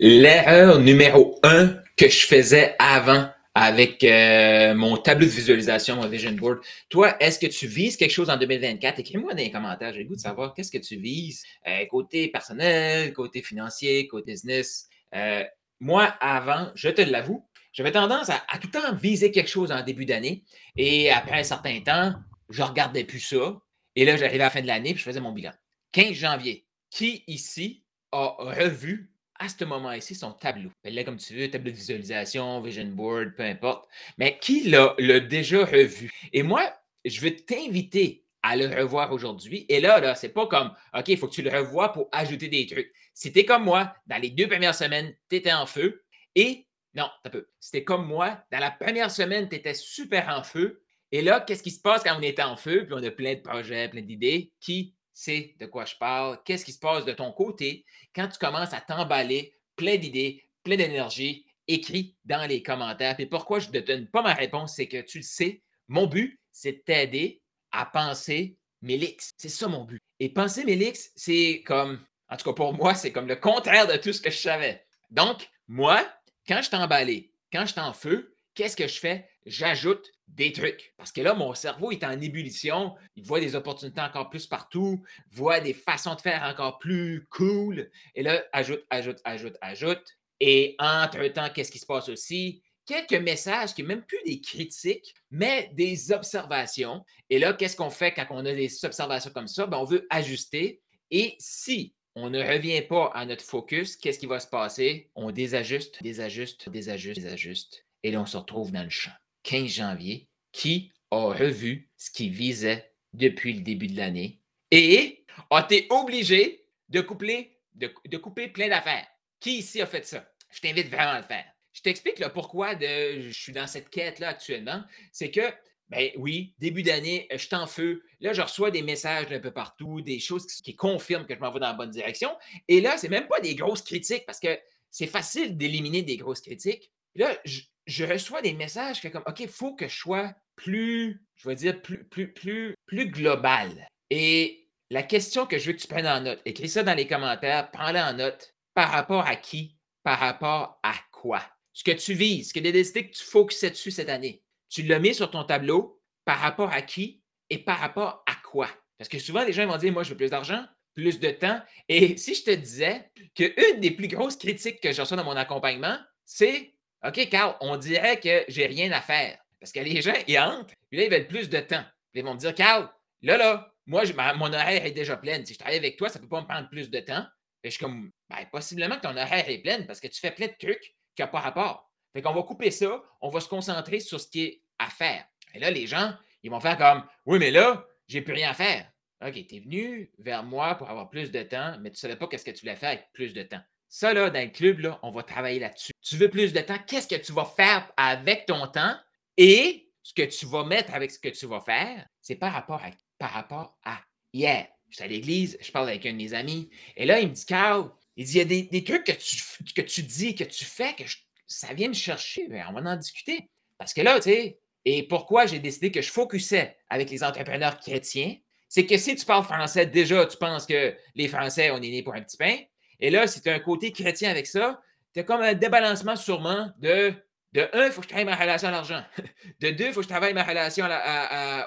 l'erreur numéro un que je faisais avant avec euh, mon tableau de visualisation, mon vision board. Toi, est-ce que tu vises quelque chose en 2024? Écris-moi dans les commentaires. J'ai le goût de savoir qu'est-ce que tu vises, euh, côté personnel, côté financier, côté business. Euh, moi, avant, je te l'avoue, j'avais tendance à, tout le temps viser quelque chose en début d'année. Et après un certain temps, je ne regardais plus ça. Et là, j'arrivais à la fin de l'année et je faisais mon bilan. 15 janvier. Qui ici a revu à ce moment-ci son tableau. Là, comme tu veux, tableau de visualisation, vision board, peu importe. Mais qui l'a déjà revu? Et moi, je veux t'inviter à le revoir aujourd'hui. Et là, là, c'est pas comme OK, il faut que tu le revoies pour ajouter des trucs. C'était comme moi, dans les deux premières semaines, tu étais en feu. Et non, un peu. C'était comme moi, dans la première semaine, tu étais super en feu. Et là, qu'est-ce qui se passe quand on est en feu? Puis on a plein de projets, plein d'idées. Qui sait de quoi je parle? Qu'est-ce qui se passe de ton côté quand tu commences à t'emballer plein d'idées, plein d'énergie? Écris dans les commentaires. Et pourquoi je ne te donne pas ma réponse, c'est que tu le sais, mon but, c'est de t'aider à penser Mélix. C'est ça mon but. Et penser Mélix, c'est comme, en tout cas pour moi, c'est comme le contraire de tout ce que je savais. Donc, moi, quand je emballé, quand je suis en feu, qu'est-ce que je fais? J'ajoute des trucs. Parce que là, mon cerveau est en ébullition. Il voit des opportunités encore plus partout, voit des façons de faire encore plus cool. Et là, ajoute, ajoute, ajoute, ajoute. Et entre-temps, qu'est-ce qui se passe aussi? Quelques messages qui même plus des critiques, mais des observations. Et là, qu'est-ce qu'on fait quand on a des observations comme ça? Ben, on veut ajuster. Et si on ne revient pas à notre focus, qu'est-ce qui va se passer? On désajuste, désajuste, désajuste, désajuste. Et là, on se retrouve dans le champ. 15 janvier, qui a revu ce qu'il visait depuis le début de l'année et a été obligé de couper, de, couper plein d'affaires. Qui ici a fait ça? Je t'invite vraiment à le faire. Je t'explique pourquoi je suis dans cette quête-là actuellement. C'est que ben oui, début d'année, je suis en feu. Là, je reçois des messages d'un peu partout, des choses qui, confirment que je m'en vais dans la bonne direction. Et là, c'est même pas des grosses critiques parce que c'est facile d'éliminer des grosses critiques. Là, je, je reçois des messages que comme, OK, il faut que je sois plus, je vais dire, plus, plus, plus, plus global. Et la question que je veux que tu prennes en note, écris ça dans les commentaires, prends-la en note. Par rapport à qui? Par rapport à quoi? Ce que tu vises, ce que tu as décidé que tu focuses dessus cette année. Tu le mets sur ton tableau par rapport à qui et par rapport à quoi? Parce que souvent, les gens vont dire, moi, je veux plus d'argent, plus de temps. Et si je te disais qu'une des plus grosses critiques que je reçois dans mon accompagnement, c'est OK, Carl, on dirait que j'ai rien à faire. Parce que les gens, ils entrent, puis là, ils veulent plus de temps. Puis ils vont me dire, Carl, là, là, moi, mon horaire est déjà plein. Si je travaille avec toi, ça ne peut pas me prendre plus de temps. Et je suis comme, ben, possiblement que ton horaire est plein parce que tu fais plein de trucs qui n'ont pas rapport. Fait qu'on va couper ça, on va se concentrer sur ce qui est à faire. Et là, les gens, ils vont faire comme, oui, mais là, j'ai plus rien à faire. OK, tu es venu vers moi pour avoir plus de temps, mais tu ne savais pas qu'est-ce que tu voulais faire avec plus de temps. Ça, là, dans le club, là, on va travailler là-dessus. Tu veux plus de temps, qu'est-ce que tu vas faire avec ton temps et ce que tu vas mettre avec ce que tu vas faire, c'est par rapport à par rapport à hier. Je suis à l'église, je parle avec un de mes amis, et là, il me dit, Carl, il dit, il y a des, trucs que tu, que tu dis, que tu fais, que ça vient me chercher. Ben, on va en discuter. Parce que là, tu sais, et pourquoi j'ai décidé que je focusais avec les entrepreneurs chrétiens, c'est que si tu parles français, déjà, tu penses que les Français, on est nés pour un petit pain. Et là, si tu as un côté chrétien avec ça, tu as comme un débalancement sûrement de de un, il faut que je travaille ma relation à l'argent. De deux, il faut que je travaille ma relation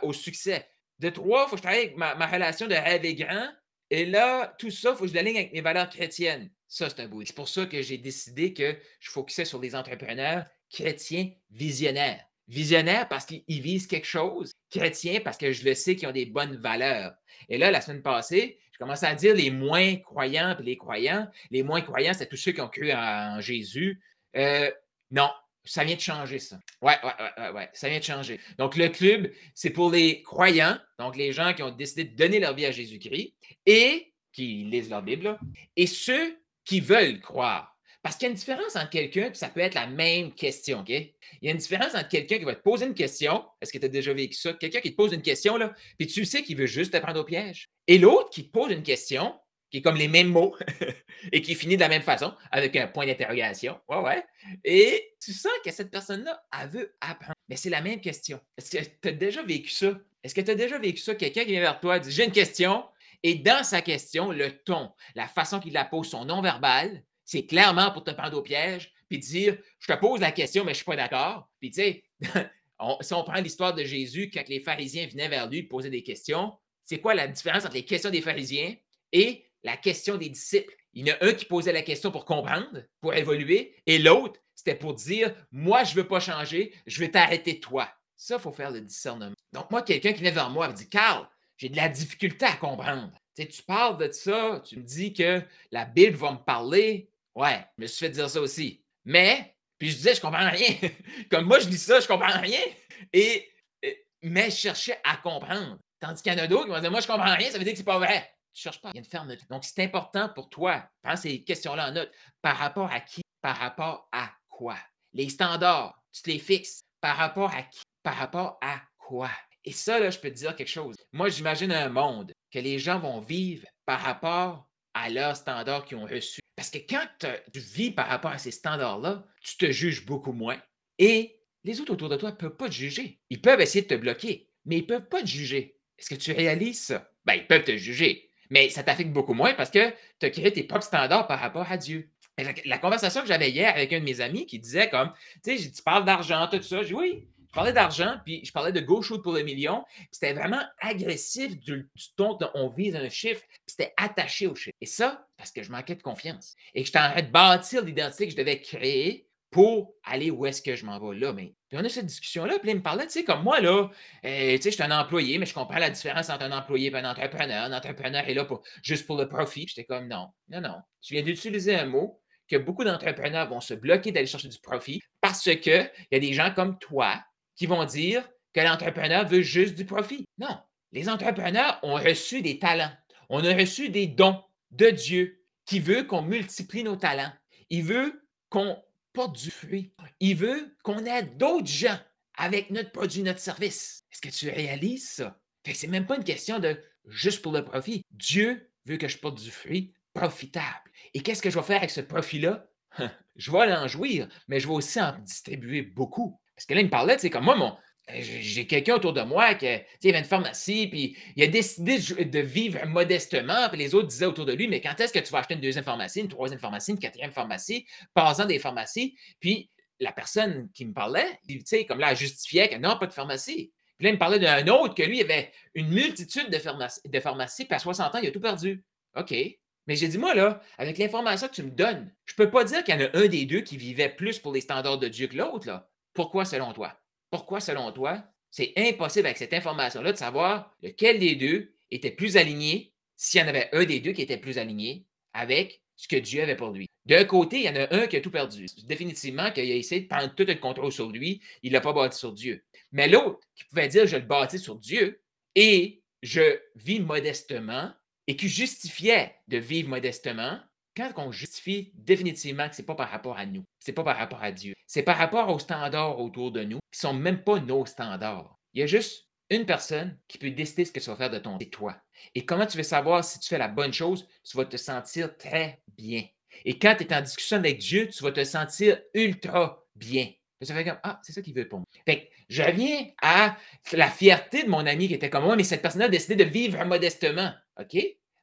au succès. De trois, il faut que je travaille ma, ma relation de rêver grand. Et là, tout ça, il faut que je l'aligne avec mes valeurs chrétiennes. Ça, c'est un beau. C'est pour ça que j'ai décidé que je focusais sur des entrepreneurs chrétiens visionnaires. Visionnaires parce qu'ils visent quelque chose. Chrétiens parce que je le sais qu'ils ont des bonnes valeurs. Et là, la semaine passée, je commençais à dire les moins croyants et les croyants. Les moins croyants, c'est tous ceux qui ont cru en, Jésus. Euh, non, ça vient de changer, ça. Ouais, ouais, ouais, ouais, ça vient de changer. Donc, le club, c'est pour les croyants, donc les gens qui ont décidé de donner leur vie à Jésus-Christ et qui lisent leur Bible, et ceux qui veulent croire. Parce qu'il y a une différence entre quelqu'un, puis ça peut être la même question, OK? Il y a une différence entre quelqu'un qui va te poser une question, est-ce que tu as déjà vécu ça? Quelqu'un qui te pose une question, là, puis tu sais qu'il veut juste te prendre au piège. Et l'autre qui te pose une question, qui est comme les mêmes mots et qui finit de la même façon, avec un point d'interrogation. Ouais, ouais. Et tu sens que cette personne-là, elle veut apprendre. Mais c'est la même question. Est-ce que tu as déjà vécu ça? Est-ce que tu as déjà vécu ça? Quelqu'un qui vient vers toi dit J'ai une question. Et dans sa question, le ton, la façon qu'il la pose, son non-verbal, c'est clairement pour te prendre au piège, puis dire Je te pose la question, mais je ne suis pas d'accord. Puis tu sais, si on prend l'histoire de Jésus, quand les pharisiens venaient vers lui poser des questions, c'est quoi la différence entre les questions des pharisiens et la question des disciples? Il y en a un qui posait la question pour comprendre, pour évoluer, et l'autre, c'était pour dire Moi, je ne veux pas changer, je vais t'arrêter toi. Ça, il faut faire le discernement. Donc, moi, quelqu'un qui vient vers moi me dit Carl, j'ai de la difficulté à comprendre. Tu, tu parles de ça, tu me dis que la Bible va me parler. Ouais, je me suis fait dire ça aussi. Mais, puis je disais, je comprends rien. Comme moi, je dis ça, je comprends rien. Et, mais je cherchais à comprendre. Tandis qu'il y en a d'autres qui vont dire, moi, je comprends rien, ça veut dire que c'est pas vrai. Tu cherches pas, il y a une. Donc, c'est important pour toi, prends ces questions-là en note. Par rapport à qui? Par rapport à quoi? Les standards, tu te les fixes. Par rapport à qui? Par rapport à quoi? Et ça, là, je peux te dire quelque chose. Moi, j'imagine un monde que les gens vont vivre par rapport à leurs standards qu'ils ont reçus. Parce que quand tu vis par rapport à ces standards-là, tu te juges beaucoup moins. Et les autres autour de toi ne peuvent pas te juger. Ils peuvent essayer de te bloquer, mais ils ne peuvent pas te juger. Est-ce que tu réalises ça? Ben, ils peuvent te juger, mais ça t'affecte beaucoup moins parce que tu as créé tes propres standards par rapport à Dieu. La, conversation que j'avais hier avec un de mes amis qui disait comme, tu sais, tu parles d'argent, tout ça. Je dis oui, je parlais d'argent, puis je parlais de go shoot pour le million. C'était vraiment agressif du, ton on vise un chiffre, puis c'était attaché au chiffre. Et ça, parce que je manquais de confiance. Et que j'étais en train de bâtir l'identité que je devais créer pour aller où est-ce que je m'en vais là. Mais puis on a cette discussion-là, puis il me parlait, tu sais, comme moi, là, euh, tu sais, je suis un employé, mais je comprends la différence entre un employé et un entrepreneur. Un entrepreneur est là pour, juste pour le profit. J'étais comme, non, non, non. Tu viens d'utiliser un mot que beaucoup d'entrepreneurs vont se bloquer d'aller chercher du profit parce qu'il y a des gens comme toi qui vont dire que l'entrepreneur veut juste du profit. Non, les entrepreneurs ont reçu des talents. On a reçu des dons de Dieu qui veut qu'on multiplie nos talents. Il veut qu'on porte du fruit. Il veut qu'on aide d'autres gens avec notre produit, notre service. Est-ce que tu réalises ça? Ce n'est même pas une question de juste pour le profit. Dieu veut que je porte du fruit profitable. Et qu'est-ce que je vais faire avec ce profit-là? je vais en jouir, mais je vais aussi en distribuer beaucoup. Parce que là, il me parlait, tu sais, comme moi, mon, euh, j'ai quelqu'un autour de moi qui il avait une pharmacie, puis il a décidé de vivre modestement, puis les autres disaient autour de lui, mais quand est-ce que tu vas acheter une deuxième pharmacie, une troisième pharmacie, une quatrième pharmacie, passant des pharmacies, puis la personne qui me parlait, tu sais, comme là, elle justifiait que non, pas de pharmacie. Puis là, il me parlait d'un autre que lui, il avait une multitude de, de pharmacies, puis à 60 ans, il a tout perdu. OK. Mais j'ai dit, moi, là, avec l'information que tu me donnes, je ne peux pas dire qu'il y en a un des deux qui vivait plus pour les standards de Dieu que l'autre, là. Pourquoi selon toi? Pourquoi selon toi? C'est impossible avec cette information-là de savoir lequel des deux était plus aligné, s'il y en avait un des deux qui était plus aligné avec ce que Dieu avait pour lui? D'un côté, il y en a un qui a tout perdu. Définitivement qu'il a essayé de prendre tout le contrôle sur lui, il ne l'a pas bâti sur Dieu. Mais l'autre qui pouvait dire je le bâtis sur Dieu et je vis modestement et qui justifiait de vivre modestement, quand on justifie définitivement que ce n'est pas par rapport à nous, ce n'est pas par rapport à Dieu, c'est par rapport aux standards autour de nous qui ne sont même pas nos standards. Il y a juste une personne qui peut décider ce que tu vas faire de ton c'est toi. Et comment tu veux savoir si tu fais la bonne chose? Tu vas te sentir très bien. Et quand tu es en discussion avec Dieu, tu vas te sentir ultra bien. Ça fait comme Ah, c'est ça qu'il veut pour moi. Fait je reviens à la fierté de mon ami qui était comme moi, mais cette personne a décidé de vivre modestement. OK?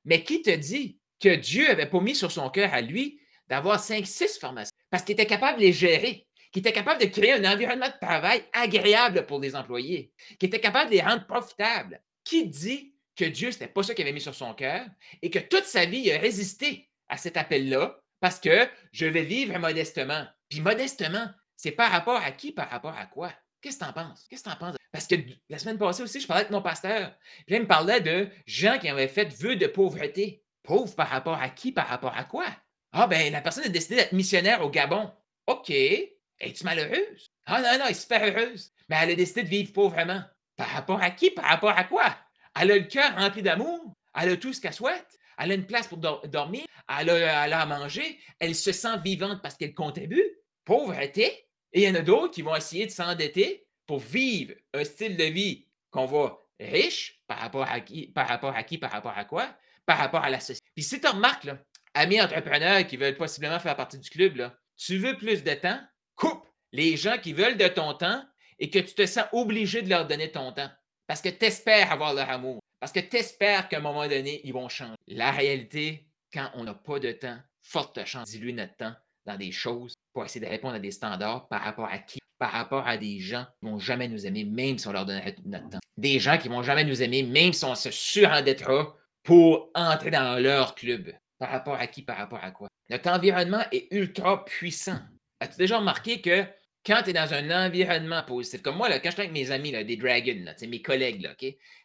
Mais qui te dit que Dieu avait pas mis sur son cœur à lui d'avoir cinq, six formations parce qu'il était capable de les gérer, qu'il était capable de créer un environnement de travail agréable pour les employés, qu'il était capable de les rendre profitables. Qui dit que Dieu, ce n'était pas ça qu'il avait mis sur son cœur et que toute sa vie, il a résisté à cet appel-là parce que je vais vivre modestement. Puis modestement, c'est par rapport à qui, par rapport à quoi? Qu'est-ce que tu en penses? Qu'est-ce que tu en penses? Parce que la semaine passée aussi, je parlais avec mon pasteur. Là, il me parlait de gens qui avaient fait vœu de pauvreté. Pauvre par rapport à qui? Par rapport à quoi? Ah, ben, la personne a décidé d'être missionnaire au Gabon. OK. Es-tu malheureuse? Ah, non, non, elle est super heureuse. Mais elle a décidé de vivre pauvrement. Par rapport à qui? Par rapport à quoi? Elle a le cœur rempli d'amour. Elle a tout ce qu'elle souhaite. Elle a une place pour dormir. Elle a, à manger. Elle se sent vivante parce qu'elle contribue. Pauvreté. Et il y en a d'autres qui vont essayer de s'endetter pour vivre un style de vie qu'on voit riche par rapport à qui, par rapport à qui, par rapport à quoi? Par rapport à la société. Puis si tu remarques, là, amis entrepreneurs qui veulent possiblement faire partie du club, tu veux plus de temps, coupe les gens qui veulent de ton temps et que tu te sens obligé de leur donner ton temps. Parce que tu espères avoir leur amour. Parce que tu espères qu'à un moment donné, ils vont changer. La réalité, quand on n'a pas de temps, forte chance diluer notre temps dans des choses pour essayer de répondre à des standards par rapport à qui? Par rapport à des gens qui ne vont jamais nous aimer, même si on leur donne notre temps. Des gens qui ne vont jamais nous aimer, même si on se surendettera pour entrer dans leur club. Par rapport à qui? Par rapport à quoi? Notre environnement est ultra puissant. As-tu déjà remarqué que quand tu es dans un environnement positif, comme moi, là, quand je suis avec mes amis, là, des Dragons, mes collègues, là,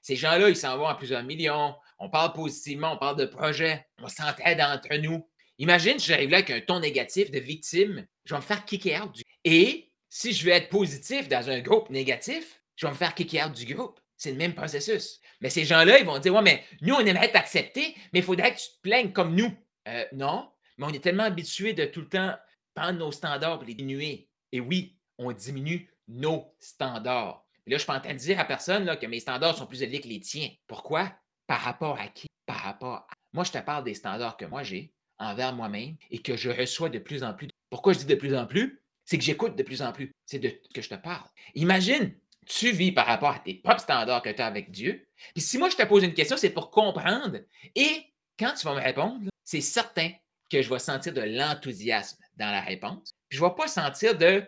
ces gens-là, ils s'en vont à plusieurs millions, on parle positivement, on parle de projets, on s'entraide entre nous. Imagine si j'arrive là avec un ton négatif de victime, je vais me faire kicker out du Et si je veux être positif dans un groupe négatif, je vais me faire kicker out du groupe. C'est le même processus. Mais ces gens-là, ils vont dire Ouais, mais nous, on aimerait t'accepter, mais il faudrait que tu te plaignes comme nous. Euh, non, mais on est tellement habitués de tout le temps prendre nos standards et les diminuer. Et oui, on diminue nos standards. là, je ne suis pas en train de dire à personne que mes standards sont plus élevés que les tiens. Pourquoi? Par rapport à qui? Par rapport à. Moi, je te parle des standards que moi j'ai envers moi-même et que je reçois de plus en plus. Pourquoi je dis de plus en plus? C'est que j'écoute de plus en plus. C'est de que je te parle. Imagine, tu vis par rapport à tes propres standards que tu as avec Dieu. Puis si moi, je te pose une question, c'est pour comprendre. Et quand tu vas me répondre, c'est certain que je vais sentir de l'enthousiasme dans la réponse. Puis je ne vais pas sentir de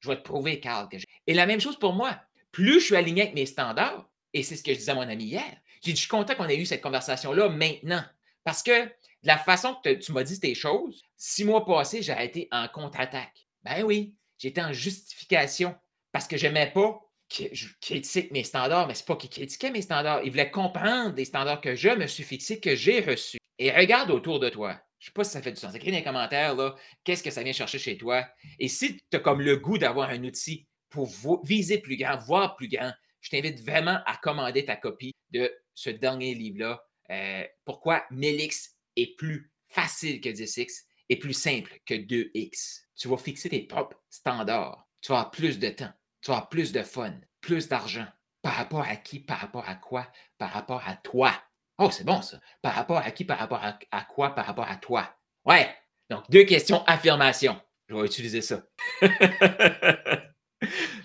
je vais te prouver, Carl, que. Et la même chose pour moi. Plus je suis aligné avec mes standards, et c'est ce que je disais à mon ami hier, j'ai je suis content qu'on ait eu cette conversation-là maintenant. Parce que de la façon que tu m'as dit tes choses, six mois passés, j'ai été en contre-attaque. Ben oui, j'étais en justification parce que je n'aimais pas je critique mes standards, mais ce n'est pas qu'il critiquait mes standards. Il voulait comprendre des standards que je me suis fixé, que j'ai reçus. Et regarde autour de toi. Je ne sais pas si ça fait du sens. Écris dans les commentaires, qu'est-ce que ça vient chercher chez toi. Et si tu as comme le goût d'avoir un outil pour viser plus grand, voir plus grand, je t'invite vraiment à commander ta copie de ce dernier livre-là. Euh, pourquoi Melix est plus facile que 10X et plus simple que 2X. Tu vas fixer tes propres standards. Tu vas avoir plus de temps. Tu vas plus de fun, plus d'argent. Par rapport à qui? Par rapport à quoi? Par rapport à toi. Oh, c'est bon ça. Par rapport à qui? Par rapport à, quoi? Par rapport à toi. Ouais. Donc, deux questions, affirmation. Je vais utiliser ça.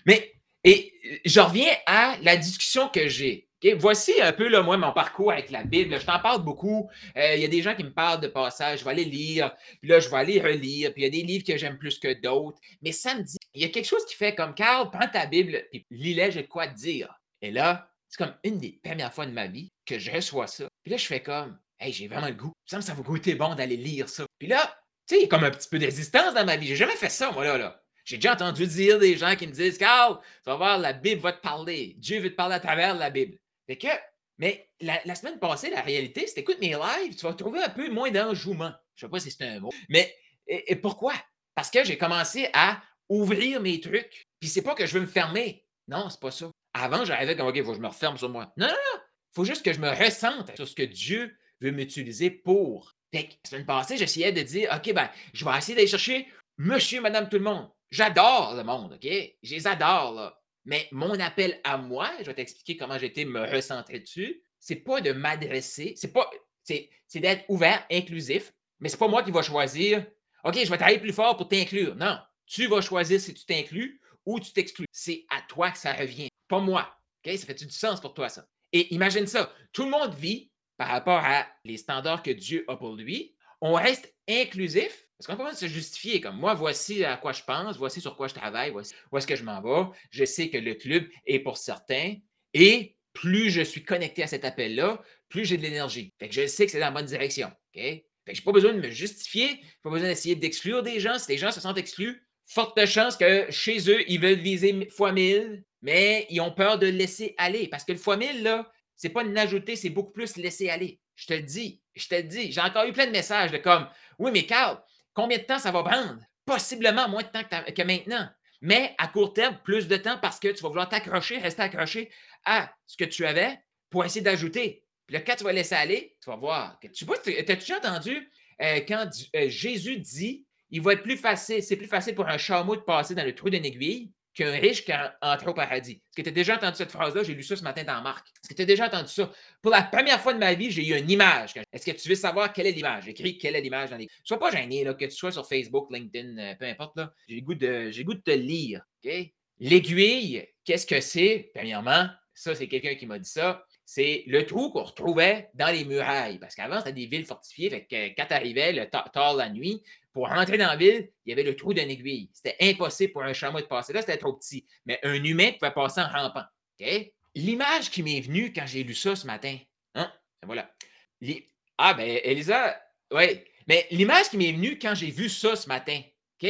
Mais, et je reviens à la discussion que j'ai. Voici un peu là, moi, mon parcours avec la Bible. Je t'en parle beaucoup. Euh, il y a des gens qui me parlent de passages. Je vais aller lire. Puis là, je vais aller relire. Puis il y a des livres que j'aime plus que d'autres. Mais samedi, il y a quelque chose qui fait comme Carl, prends ta Bible et lis-la, j'ai quoi te dire. Et là, c'est comme une des premières fois de ma vie que je reçois ça. Puis là, je fais comme, hey, j'ai vraiment le goût. Ça me ça va goûter bon d'aller lire ça. Puis là, tu sais, il y a comme un petit peu de résistance dans ma vie. J'ai jamais fait ça, moi, là. là. J'ai déjà entendu dire des gens qui me disent, Carl, tu vas voir, la Bible va te parler. Dieu veut te parler à travers la Bible. Fait que, mais la, semaine passée, la réalité, c'est écoute mes lives, tu vas trouver un peu moins d'enjouement. Je sais pas si c'est un mot. Mais et, pourquoi? Parce que j'ai commencé à ouvrir mes trucs. Puis c'est pas que je veux me fermer. Non, c'est pas ça. Avant, j'arrivais comme, OK, faut que je me referme sur moi. Non, non, non. Faut juste que je me ressente sur ce que Dieu veut m'utiliser pour. Fait que, la semaine passée, j'essayais de dire, OK, ben, je vais essayer d'aller chercher monsieur, madame, tout le monde. J'adore le monde, OK? Je les adore, là. Mais mon appel à moi, je vais t'expliquer comment j'étais me recentrer dessus, c'est pas de m'adresser, c'est pas. C'est, d'être ouvert, inclusif, mais c'est pas moi qui va choisir OK, je vais travailler plus fort pour t'inclure. Non. Tu vas choisir si tu t'inclus ou tu t'exclus. C'est à toi que ça revient, pas moi. Ça fait du sens pour toi, ça? Et imagine ça. Tout le monde vit par rapport à les standards que Dieu a pour lui. On reste inclusif parce qu'on peut se justifier comme moi, voici à quoi je pense, voici sur quoi je travaille, voici où est-ce que je m'en vais. Je sais que le club est pour certains. Et plus je suis connecté à cet appel-là, plus j'ai de l'énergie. Fait que je sais que c'est dans la bonne direction. OK? Fait que je n'ai pas besoin de me justifier, pas besoin d'essayer d'exclure des gens. Si les gens se sentent exclus, forte chance que chez eux, ils veulent viser fois 1000, mais ils ont peur de laisser aller. Parce que le fois 1000, là, c'est pas une c'est beaucoup plus laisser aller. Je te le dis, je te le dis. J'ai encore eu plein de messages de comme Oui, mais Carl, Combien de temps ça va prendre? Possiblement moins de temps que, maintenant. Mais à court terme, plus de temps parce que tu vas vouloir t'accrocher, rester accroché à ce que tu avais pour essayer d'ajouter. Puis là, quand tu vas laisser aller, tu vas voir. Tu vois, as-tu déjà entendu euh, quand euh, Jésus dit il va être plus facile, c'est plus facile pour un chameau de passer dans le trou d'une aiguille qu'un riche qui entre au paradis. Est-ce que tu as déjà entendu cette phrase-là? J'ai lu ça ce matin dans Marc. Est-ce que tu as déjà entendu ça? Pour la première fois de ma vie, j'ai eu une image. Est-ce que tu veux savoir quelle est l'image? J'écris quelle est l'image dans les. Sois pas gêné, là, que tu sois sur Facebook, LinkedIn, euh, peu importe. J'ai le goût de, j'ai goût de te lire. L'aiguille, qu'est-ce que c'est? Premièrement, ça, c'est quelqu'un qui m'a dit ça. c'est le trou qu'on retrouvait dans les murailles. Parce qu'avant, c'était des villes fortifiées. Fait que quand tu arrivais tard la nuit, pour rentrer dans la ville, il y avait le trou d'une aiguille. C'était impossible pour un chameau de passer là, c'était trop petit. Mais un humain pouvait passer en rampant. L'image qui m'est venue quand j'ai lu ça ce matin, hein? voilà. Ah, ben, Elisa, oui. Mais l'image qui m'est venue quand j'ai vu ça ce matin, OK?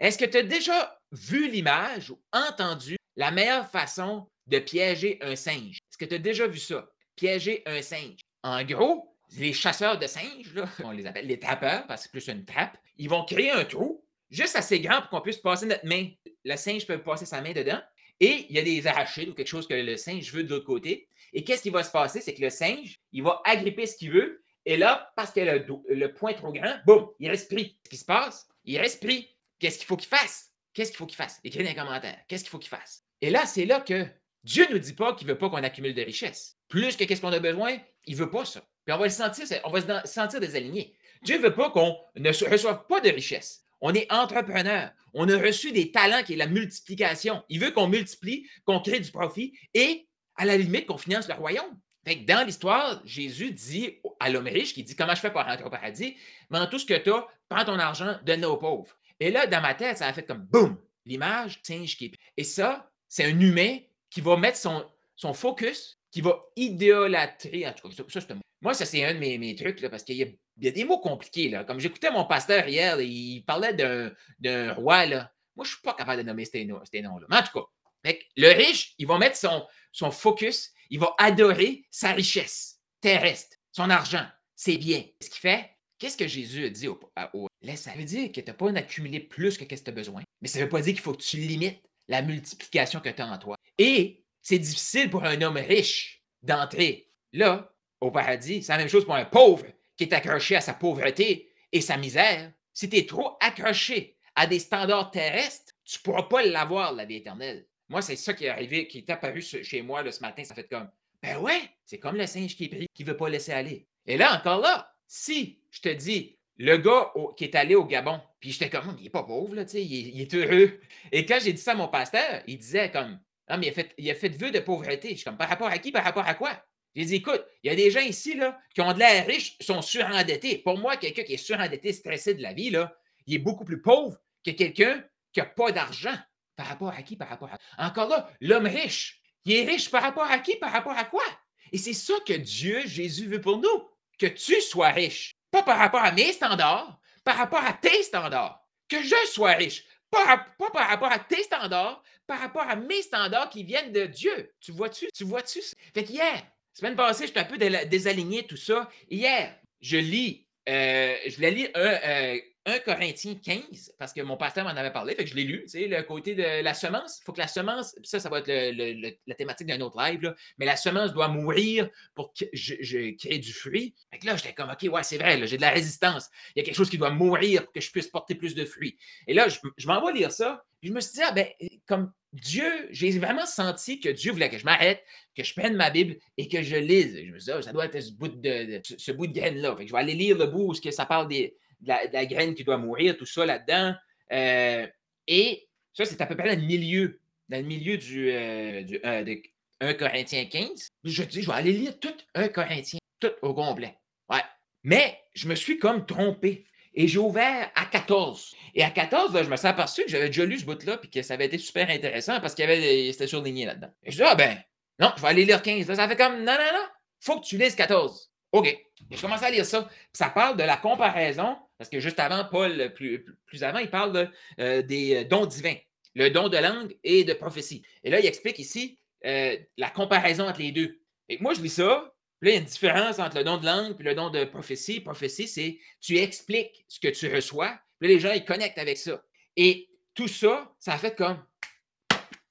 Est-ce que tu as déjà vu l'image ou entendu la meilleure façon de piéger un singe? Est-ce que tu as déjà vu ça? Piéger un singe. En gros, les chasseurs de singes, on les appelle les trappeurs parce que c'est plus une trappe, ils vont créer un trou juste assez grand pour qu'on puisse passer notre main. Le singe peut passer sa main dedans et il y a des arachides ou quelque chose que le singe veut de l'autre côté. Et qu'est-ce qui va se passer? C'est que le singe, il va agripper ce qu'il veut et là, parce qu'il a le, le, point trop grand, boum, il reste pris. Ce qui se passe, il reste pris. Qu'est-ce qu'il faut qu'il fasse? Qu'est-ce qu'il faut qu'il fasse? Écris dans les commentaires. Qu'est-ce qu'il faut qu'il fasse? Et là, c'est là que Dieu ne nous dit pas qu'il ne veut pas qu'on accumule de richesses. Plus que qu'est-ce qu'on a besoin, il ne veut pas ça. Puis on va sentir, on va se sentir désaligné. Dieu ne veut pas qu'on ne reçoive pas de richesses. On est entrepreneur. On a reçu des talents qui est la multiplication. Il veut qu'on multiplie, qu'on crée du profit et, à la limite, qu'on finance le royaume dans l'histoire, Jésus dit à l'homme riche qui dit Comment je fais pour rentrer au paradis? Vends tout ce que tu as, prends ton argent, donne-le aux pauvres. Et là, dans ma tête, ça a fait comme boum l'image singe qui Et ça, c'est un humain qui va mettre son, focus, qui va idolâtrer. En tout cas, ça, ça Moi, ça, c'est un de mes, mes trucs, là, parce qu'il y, a des mots compliqués. Là. Comme j'écoutais mon pasteur hier, il parlait d'un roi. Là. Moi, je ne suis pas capable de nommer ces noms-là. Mais en tout cas, le riche, il va mettre son, son focus il va adorer sa richesse terrestre, son argent, ses biens. Ce qu'il fait, qu'est-ce que Jésus a dit au, au Laisse, ça veut dire que tu n'as pas accumulé plus que ce que tu as besoin. Mais ça ne veut pas dire qu'il faut que tu limites la multiplication que tu as en toi. Et c'est difficile pour un homme riche d'entrer là, au paradis. C'est la même chose pour un pauvre qui est accroché à sa pauvreté et sa misère. Si tu es trop accroché à des standards terrestres, tu ne pourras pas l'avoir, la vie éternelle. Moi, c'est ça qui est arrivé, qui est apparu chez moi ce matin. Ça fait comme, ben ouais, c'est comme le singe qui pris, qui ne veut pas laisser aller. Et là, encore là, si je te dis, le gars qui est allé au Gabon, puis j'étais comme, il n'est pas pauvre, là, il, il est heureux. Et quand j'ai dit ça à mon pasteur, il disait comme, ah, mais il a fait, il a fait vœu de pauvreté. Je suis comme, par rapport à qui, par rapport à quoi? J'ai dit, écoute, il y a des gens ici là, qui ont de l'air riches, sont surendettés. Pour moi, quelqu'un qui est surendetté, stressé de la vie, là, il est beaucoup plus pauvre que quelqu'un qui n'a pas d'argent. Par rapport à qui? Par rapport à. Encore là, l'homme riche. Il est riche par rapport à qui? Par rapport à quoi? Et c'est ça que Dieu, Jésus veut pour nous. Que tu sois riche. Pas par rapport à mes standards, par rapport à tes standards. Que je sois riche. Pas, par rapport à tes standards, par rapport à mes standards qui viennent de Dieu. Tu vois-tu? Tu vois-tu? Fait qu'hier, semaine passée, j'étais un peu désaligné, tout ça. Hier, je lis, euh, je voulais lire euh, 1 Corinthiens 15, parce que mon pasteur m'en avait parlé, fait que je l'ai lu, tu sais, le côté de la semence. Il faut que la semence, ça, ça va être la thématique d'un autre live, mais la semence doit mourir pour que je, crée du fruit. Fait que là, j'étais comme, OK, ouais, c'est vrai, j'ai de la résistance. Il y a quelque chose qui doit mourir pour que je puisse porter plus de fruits. Et là, je, je m'en vais lire ça, je me suis dit, ah, ben, comme Dieu, j'ai vraiment senti que Dieu voulait que je m'arrête, que je prenne ma Bible et que je lise. Je me suis dit, ah, ça doit être ce bout de, ce, bout de graine-là. je vais aller lire le bout où ça parle des de la, graine qui doit mourir, tout ça là-dedans. Euh, et ça, c'est à peu près dans le milieu, dans le milieu du, euh, du euh, de 1 Corinthiens 15. Je dis, je vais aller lire tout 1 Corinthiens, tout au complet. Ouais. Mais je me suis comme trompé. Et j'ai ouvert à 14. Et à 14, je me suis aperçu que j'avais déjà lu ce bout-là et que ça avait été super intéressant parce qu'il y avait c'était surligné là-dedans. Et je dis, ah ben, non, je vais aller lire 15. ça fait comme, non, non, non, faut que tu lises 14. OK. Et je commence à lire ça. Ça parle de la comparaison parce que juste avant, Paul, plus, avant, il parle euh, des euh, dons divins, le don de langue et de prophétie. Et là, il explique ici euh, la comparaison entre les deux. Et moi, je lis ça, puis là, il y a une différence entre le don de langue et le don de prophétie. Prophétie, c'est tu expliques ce que tu reçois, puis là, les gens, ils connectent avec ça. Et tout ça, ça a fait comme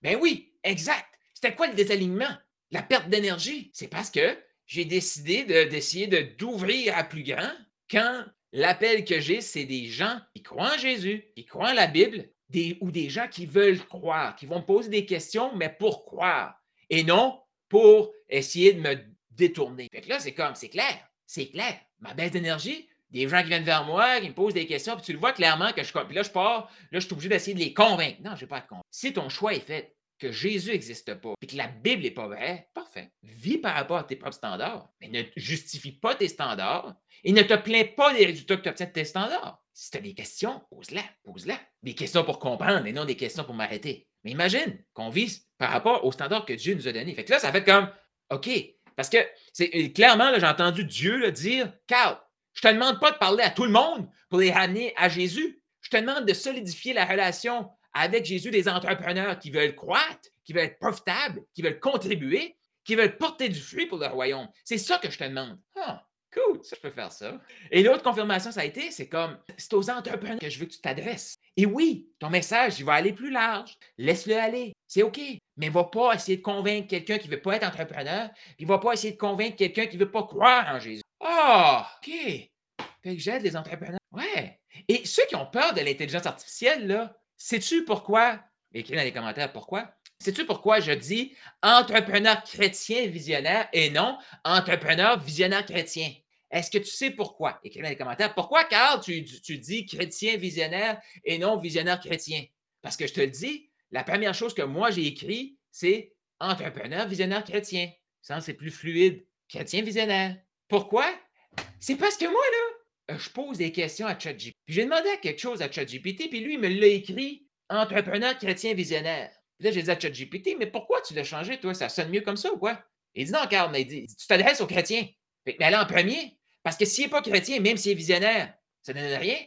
Ben oui, exact. C'était quoi le désalignement? La perte d'énergie? C'est parce que j'ai décidé d'essayer de, d'ouvrir à plus grand quand L'appel que j'ai, c'est des gens qui croient en Jésus, qui croient en la Bible, ou des gens qui veulent croire, qui vont me poser des questions, mais pour croire, et non pour essayer de me détourner. Fait que là, c'est comme, c'est clair, c'est clair. Ma baisse d'énergie, des gens qui viennent vers moi, qui me posent des questions, puis tu le vois clairement que je. Puis là, je pars, là, je suis obligé d'essayer de les convaincre. Non, je ne vais pas te convaincre. Si ton choix est fait, que Jésus n'existe pas, et que la Bible n'est pas vraie, parfait. Vis par rapport à tes propres standards, mais ne justifie pas tes standards et ne te plains pas des résultats que tu obtiens de tes standards. Si tu as des questions, pose-la, pose-la. Des questions pour comprendre et non des questions pour m'arrêter. Mais imagine qu'on vise par rapport aux standards que Dieu nous a donnés. Fait que là, ça fait comme, OK, parce que c'est euh, clairement, j'ai entendu Dieu dire, Carl, je ne te demande pas de parler à tout le monde pour les ramener à Jésus. Je te demande de solidifier la relation avec Jésus des entrepreneurs qui veulent croître, qui veulent être profitables, qui veulent contribuer, qui veulent porter du fruit pour le royaume. C'est ça que je te demande. Ah, cool, ça, je peux faire ça. Et l'autre confirmation, ça a été, c'est comme, c'est aux entrepreneurs que je veux que tu t'adresses. Et oui, ton message, il va aller plus large. Laisse-le aller. C'est OK. Mais va pas essayer de convaincre quelqu'un qui ne veut pas être entrepreneur. Il va pas essayer de convaincre quelqu'un qui ne veut pas croire en Jésus. Ah, OK. Fait que j'aide les entrepreneurs. Ouais. Et ceux qui ont peur de l'intelligence artificielle, là, sais-tu pourquoi? Écris dans les commentaires pourquoi? Sais-tu pourquoi je dis entrepreneur chrétien visionnaire et non entrepreneur visionnaire chrétien? Est-ce que tu sais pourquoi? Écris dans les commentaires. Pourquoi, Carl, tu, dis chrétien visionnaire et non visionnaire chrétien? Parce que je te le dis, la première chose que moi j'ai écrit, c'est entrepreneur visionnaire chrétien. Ça, c'est plus fluide. Chrétien visionnaire. Pourquoi? C'est parce que moi, là, euh, je pose des questions à ChatGPT. J'ai demandé quelque chose à ChatGPT, puis lui, il me l'a écrit entrepreneur chrétien visionnaire. Puis là, j'ai dit à ChatGPT, mais pourquoi tu l'as changé, toi? Ça sonne mieux comme ça ou quoi? Il dit non, Carl, mais dit, tu t'adresses aux chrétiens. mais allez en premier. Parce que s'il n'est pas chrétien, même s'il est visionnaire, ça ne donne rien.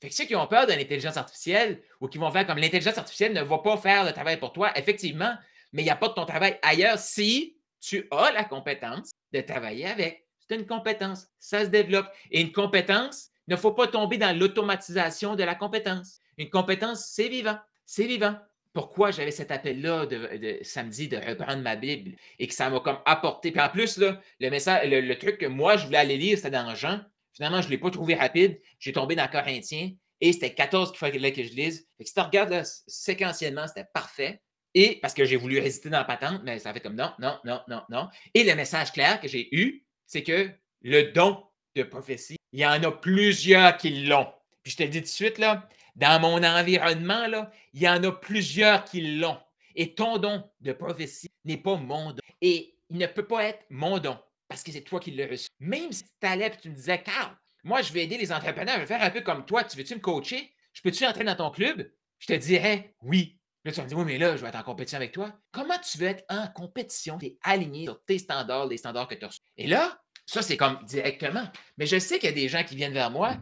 Fait que ceux qui ont peur de l'intelligence artificielle ou qui vont faire comme l'intelligence artificielle ne va pas faire le travail pour toi, effectivement, mais il n'y a pas de ton travail ailleurs si tu as la compétence de travailler avec. C'est une compétence. Ça se développe. Et une compétence, il ne faut pas tomber dans l'automatisation de la compétence. Une compétence, c'est vivant. C'est vivant pourquoi j'avais cet appel-là de, samedi de reprendre ma Bible et que ça m'a comme apporté. Puis en plus, là, le, message, le, truc que moi, je voulais aller lire, c'était dans Jean. Finalement, je ne l'ai pas trouvé rapide. J'ai tombé dans Corinthiens et c'était 14 qu'il fallait que je lise. Fait que si tu regardes séquentiellement, c'était parfait. Et parce que j'ai voulu résister dans la patente, mais ça fait comme non, non, non, non, non. Et le message clair que j'ai eu, c'est que le don de prophétie, il y en a plusieurs qui l'ont. Puis je te le dis tout de suite, là, dans mon environnement, là, il y en a plusieurs qui l'ont. Et ton don de prophétie n'est pas mon don. Et il ne peut pas être mon don parce que c'est toi qui l'as reçu. Même si tu t'allais et tu me disais, Carl, moi, je vais aider les entrepreneurs, je vais faire un peu comme toi, tu veux-tu me coacher? Je peux-tu entrer dans ton club? Je te dirais oui. Là, tu vas me dire, oui, mais là, je vais être en compétition avec toi. Comment tu veux être en compétition? Tu es aligné sur tes standards, les standards que tu as reçus. Et là, ça, c'est comme directement. Mais je sais qu'il y a des gens qui viennent vers moi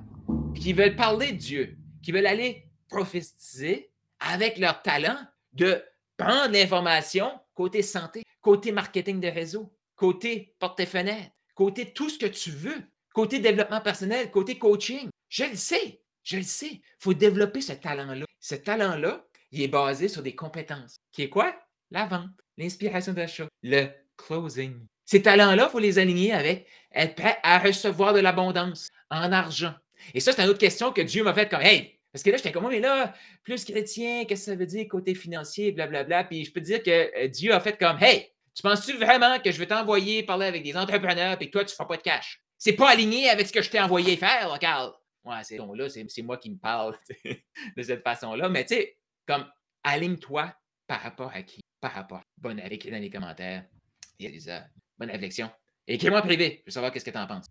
et qui veulent parler de Dieu qui veulent aller prophétiser avec leur talent de prendre l'information côté santé, côté marketing de réseau, côté porte-fenêtre, côté tout ce que tu veux, côté développement personnel, côté coaching. Je le sais, je le sais. Il faut développer ce talent-là. Ce talent-là, il est basé sur des compétences. Qui est quoi? La vente, l'inspiration d'achat, le closing. Ces talents-là, il faut les aligner avec être prêt à recevoir de l'abondance en argent, et ça, c'est une autre question que Dieu m'a fait comme Hey, parce que là, j'étais comme, mais là, plus chrétien, qu'est-ce que ça veut dire côté financier, blablabla. Puis je peux te dire que euh, Dieu a fait comme, hey, tu penses-tu vraiment que je vais t'envoyer parler avec des entrepreneurs et que toi, tu ne feras pas de cash? C'est pas aligné avec ce que je t'ai envoyé faire, là, Carl. Ouais, c'est là, c'est moi qui me parle de cette façon-là. Mais tu sais, comme, aligne-toi par rapport à qui? Par rapport. Bonne, écrit dans les commentaires. Bonne réflexion. Écris-moi privé, je veux savoir qu'est-ce que tu en penses.